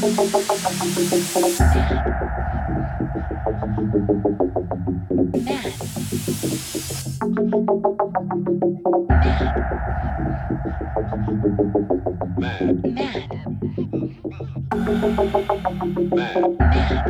Mad. Mad. Mad. Mad.